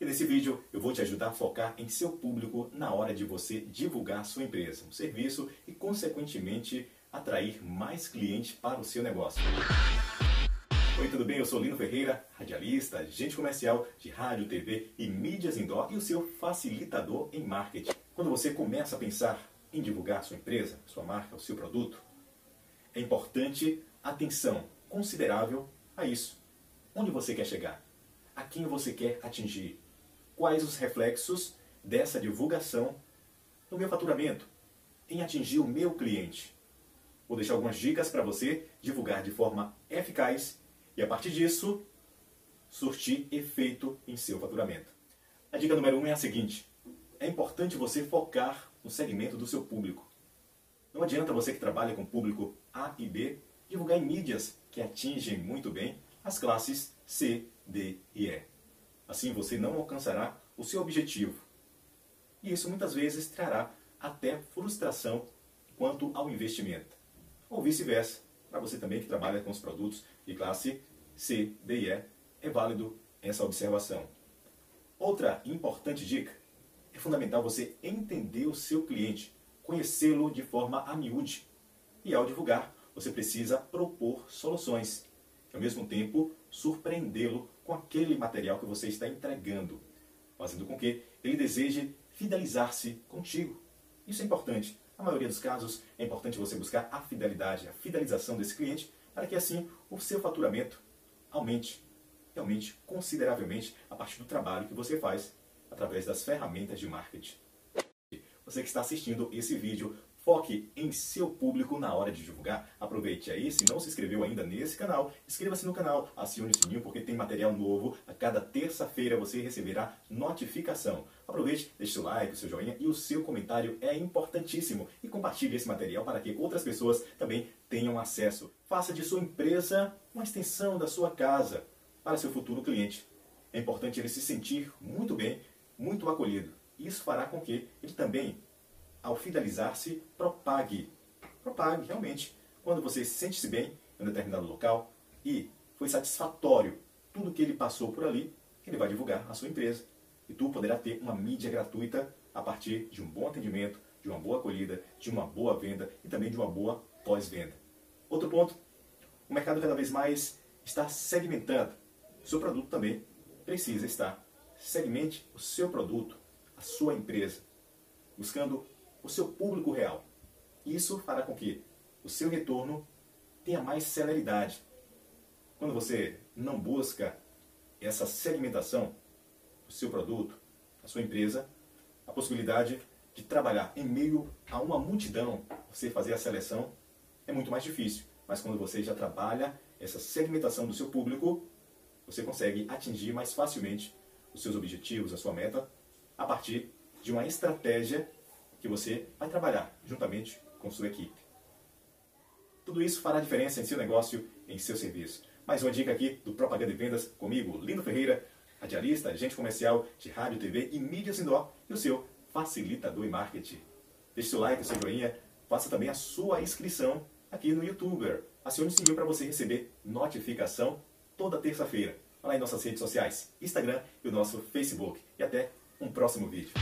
E nesse vídeo eu vou te ajudar a focar em seu público na hora de você divulgar sua empresa, um serviço e, consequentemente, atrair mais clientes para o seu negócio. Oi, tudo bem? Eu sou Lino Ferreira, radialista, agente comercial de rádio, TV e mídias indoor e o seu facilitador em marketing. Quando você começa a pensar em divulgar sua empresa, sua marca, o seu produto, é importante atenção considerável a isso. Onde você quer chegar? A quem você quer atingir? Quais os reflexos dessa divulgação no meu faturamento, em atingir o meu cliente. Vou deixar algumas dicas para você divulgar de forma eficaz e, a partir disso, surtir efeito em seu faturamento. A dica número um é a seguinte: é importante você focar no segmento do seu público. Não adianta você que trabalha com público A e B divulgar em mídias que atingem muito bem as classes C, D e E. Assim você não alcançará o seu objetivo. E isso muitas vezes trará até frustração quanto ao investimento. Ou vice-versa, para você também que trabalha com os produtos de classe C, D e E, é válido essa observação. Outra importante dica é fundamental você entender o seu cliente, conhecê-lo de forma a miúde. E ao divulgar, você precisa propor soluções, e ao mesmo tempo surpreendê-lo com aquele material que você está entregando, fazendo com que ele deseje fidelizar-se contigo. Isso é importante. Na maioria dos casos, é importante você buscar a fidelidade, a fidelização desse cliente, para que assim o seu faturamento aumente, aumente consideravelmente a partir do trabalho que você faz através das ferramentas de marketing. Você que está assistindo esse vídeo Foque em seu público na hora de divulgar. Aproveite aí, se não se inscreveu ainda nesse canal, inscreva-se no canal, acione o sininho porque tem material novo. A cada terça-feira você receberá notificação. Aproveite, deixe seu like, seu joinha e o seu comentário é importantíssimo. E compartilhe esse material para que outras pessoas também tenham acesso. Faça de sua empresa uma extensão da sua casa para seu futuro cliente. É importante ele se sentir muito bem, muito acolhido. Isso fará com que ele também ao fidelizar-se, propague. Propague, realmente. Quando você sente-se bem em um determinado local e foi satisfatório tudo que ele passou por ali, ele vai divulgar a sua empresa. E tu poderá ter uma mídia gratuita a partir de um bom atendimento, de uma boa acolhida, de uma boa venda e também de uma boa pós-venda. Outro ponto, o mercado cada vez mais está segmentando. O seu produto também precisa estar. Segmente o seu produto, a sua empresa, buscando o seu público real. Isso fará com que o seu retorno tenha mais celeridade. Quando você não busca essa segmentação do seu produto, da sua empresa, a possibilidade de trabalhar em meio a uma multidão, você fazer a seleção, é muito mais difícil. Mas quando você já trabalha essa segmentação do seu público, você consegue atingir mais facilmente os seus objetivos, a sua meta, a partir de uma estratégia que você vai trabalhar juntamente com sua equipe. Tudo isso fará diferença em seu negócio, em seu serviço. Mais uma dica aqui do Propaganda e Vendas comigo, Lino Ferreira, radialista, agente comercial de rádio, TV e mídias indoor e o seu facilitador em marketing. Deixe seu like, seu joinha, faça também a sua inscrição aqui no YouTuber. Acione o sininho para você receber notificação toda terça-feira. Lá em nossas redes sociais, Instagram e o nosso Facebook. E até um próximo vídeo.